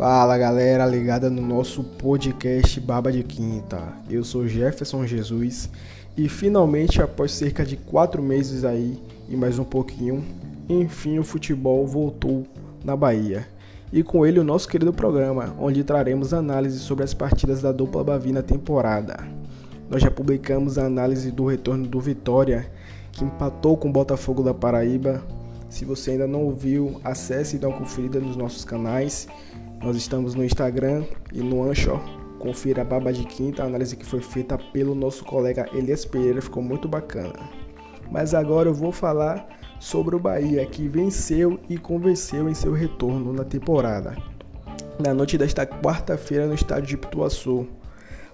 Fala galera ligada no nosso podcast Baba de Quinta. Eu sou Jefferson Jesus e finalmente, após cerca de quatro meses aí e mais um pouquinho, enfim o futebol voltou na Bahia. E com ele o nosso querido programa, onde traremos análises sobre as partidas da dupla Bavina temporada. Nós já publicamos a análise do retorno do Vitória, que empatou com o Botafogo da Paraíba. Se você ainda não ouviu, acesse e dá uma conferida nos nossos canais. Nós estamos no Instagram e no Anchor. Confira a Baba de Quinta, a análise que foi feita pelo nosso colega Elias Pereira, ficou muito bacana. Mas agora eu vou falar sobre o Bahia, que venceu e convenceu em seu retorno na temporada. Na noite desta quarta-feira no estádio de Pituaçu.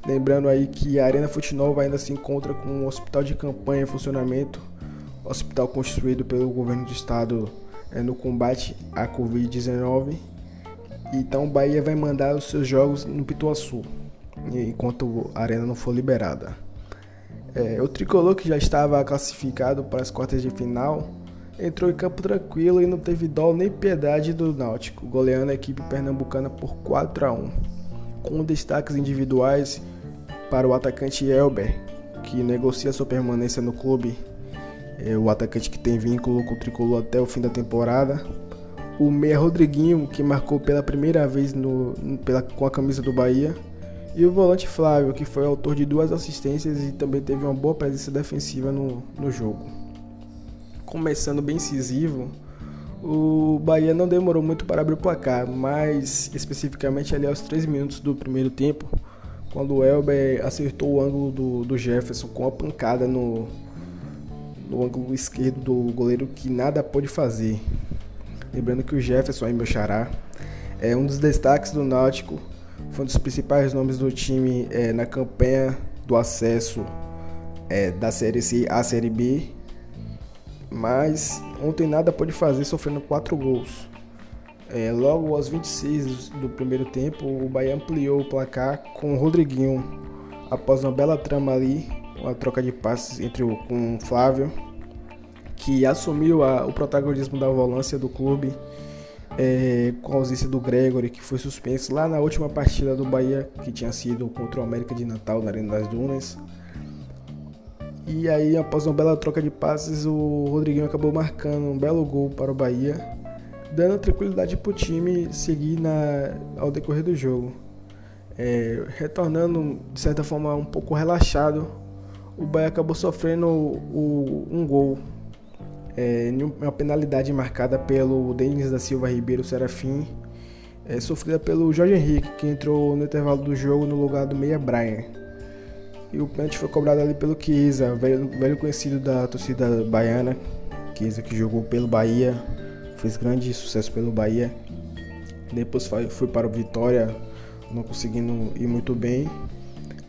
Lembrando aí que a Arena Futinova ainda se encontra com um hospital de campanha em funcionamento, hospital construído pelo governo do estado é, no combate à Covid-19 então o Bahia vai mandar os seus jogos no Pituaçu, enquanto a arena não for liberada. É, o tricolor que já estava classificado para as quartas de final entrou em campo tranquilo e não teve dó nem piedade do Náutico, goleando a equipe pernambucana por 4 a 1, com destaques individuais para o atacante Elber, que negocia sua permanência no clube, é o atacante que tem vínculo com o tricolor até o fim da temporada o meia Rodriguinho, que marcou pela primeira vez no, pela, com a camisa do Bahia, e o volante Flávio, que foi autor de duas assistências e também teve uma boa presença defensiva no, no jogo. Começando bem incisivo, o Bahia não demorou muito para abrir o placar, mas especificamente ali aos 3 minutos do primeiro tempo, quando o Elber acertou o ângulo do, do Jefferson com a pancada no, no ângulo esquerdo do goleiro que nada pôde fazer. Lembrando que o Jefferson, aí meu xará, é um dos destaques do Náutico, foi um dos principais nomes do time é, na campanha do acesso é, da Série C à Série B. Mas ontem nada pôde fazer, sofrendo 4 gols. É, logo aos 26 do primeiro tempo, o Bahia ampliou o placar com o Rodriguinho após uma bela trama ali, uma troca de passes entre o, com o Flávio que assumiu a, o protagonismo da volância do clube é, com a ausência do Gregory, que foi suspenso lá na última partida do Bahia, que tinha sido contra o América de Natal na Arena das Dunas. E aí, após uma bela troca de passes, o Rodriguinho acabou marcando um belo gol para o Bahia, dando tranquilidade para o time seguir na, ao decorrer do jogo. É, retornando, de certa forma, um pouco relaxado, o Bahia acabou sofrendo o, um gol é, uma penalidade marcada pelo Denis da Silva Ribeiro Serafim, é, sofrida pelo Jorge Henrique, que entrou no intervalo do jogo no lugar do Meia Brian. E o pênalti foi cobrado ali pelo Chiesa, velho, velho conhecido da torcida baiana, Chiesa que jogou pelo Bahia, fez grande sucesso pelo Bahia. Depois foi para o Vitória, não conseguindo ir muito bem.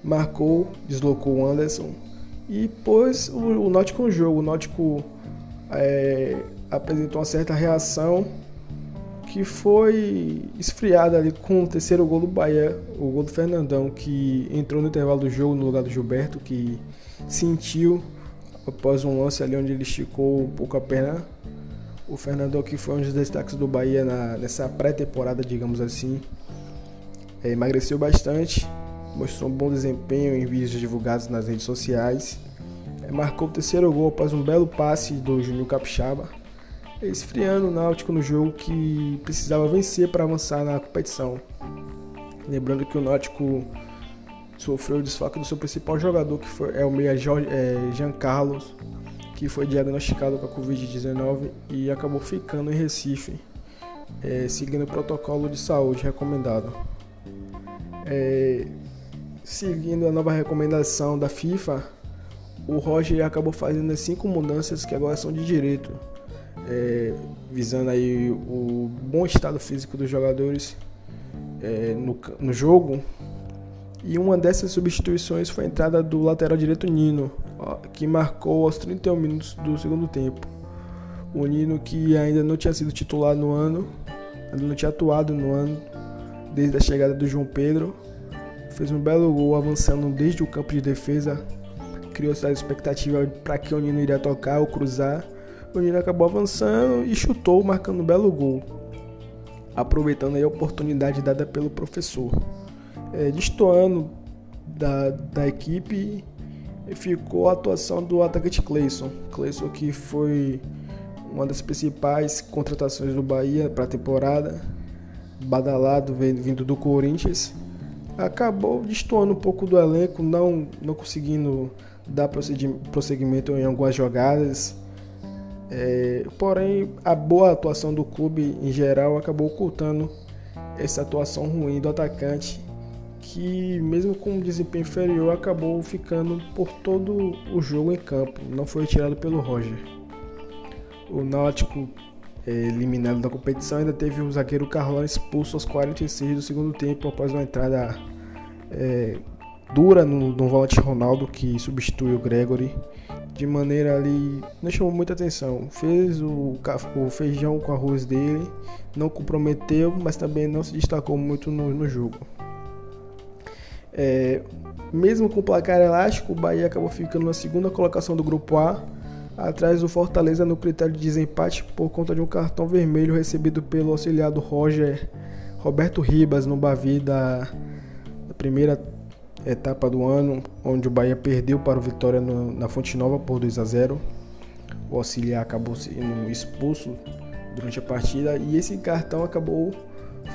Marcou, deslocou o Anderson e pôs o, o Náutico no jogo. O Náutico é, apresentou uma certa reação que foi esfriada ali com o terceiro gol do Bahia, o gol do Fernandão, que entrou no intervalo do jogo no lugar do Gilberto, que sentiu após um lance ali onde ele esticou um pouco a perna. O Fernandão que foi um dos destaques do Bahia na, nessa pré-temporada, digamos assim. É, emagreceu bastante, mostrou um bom desempenho em vídeos divulgados nas redes sociais marcou o terceiro gol após um belo passe do Juninho Capixaba, esfriando o Náutico no jogo que precisava vencer para avançar na competição. Lembrando que o Náutico sofreu o desfalque do seu principal jogador, que foi, é o meia é, Jean Carlos, que foi diagnosticado com a Covid-19 e acabou ficando em Recife, é, seguindo o protocolo de saúde recomendado. É, seguindo a nova recomendação da FIFA, o Roger acabou fazendo cinco mudanças que agora são de direito, é, visando aí o bom estado físico dos jogadores é, no, no jogo. E uma dessas substituições foi a entrada do lateral direito Nino, que marcou aos 31 minutos do segundo tempo. O Nino que ainda não tinha sido titular no ano, ainda não tinha atuado no ano, desde a chegada do João Pedro, fez um belo gol avançando desde o campo de defesa criou essa expectativa para que o Nino iria tocar ou cruzar. O Nino acabou avançando e chutou, marcando um belo gol. aproveitando a oportunidade dada pelo professor. É, destoando da, da equipe ficou a atuação do atacante Cleison. Cleison que foi uma das principais contratações do Bahia para a temporada, badalado vindo do Corinthians, acabou destoando um pouco do elenco, não, não conseguindo dar prosseguimento em algumas jogadas. É, porém, a boa atuação do clube em geral acabou ocultando essa atuação ruim do atacante, que mesmo com um desempenho inferior acabou ficando por todo o jogo em campo, não foi tirado pelo Roger. O Náutico, é, eliminado da competição, ainda teve o zagueiro Carlão expulso aos 46 do segundo tempo após uma entrada é, dura no, no volante Ronaldo que substitui o Gregory de maneira ali não chamou muita atenção. Fez o, o feijão com arroz dele, não comprometeu, mas também não se destacou muito no, no jogo. É, mesmo com o placar elástico, o Bahia acabou ficando na segunda colocação do grupo A atrás do Fortaleza no critério de desempate por conta de um cartão vermelho recebido pelo auxiliado Roger Roberto Ribas no Bavi da, da primeira etapa do ano, onde o Bahia perdeu para o Vitória no, na Fonte Nova por 2 a 0. O auxiliar acabou sendo expulso durante a partida e esse cartão acabou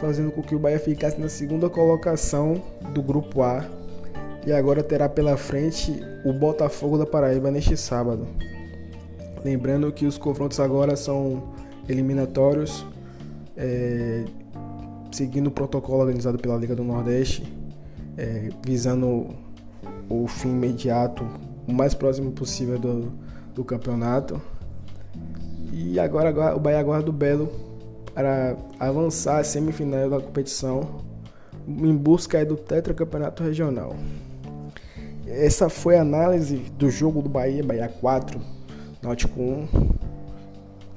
fazendo com que o Bahia ficasse na segunda colocação do grupo A e agora terá pela frente o Botafogo da Paraíba neste sábado. Lembrando que os confrontos agora são eliminatórios, é, seguindo o protocolo organizado pela Liga do Nordeste, é, visando o fim imediato, o mais próximo possível do, do campeonato. E agora, agora o Bahia aguarda o Belo para avançar a semifinal da competição em busca do tetracampeonato regional. Essa foi a análise do jogo do Bahia, Bahia 4, Náutico 1.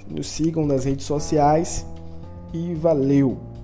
Nos sigam nas redes sociais e valeu!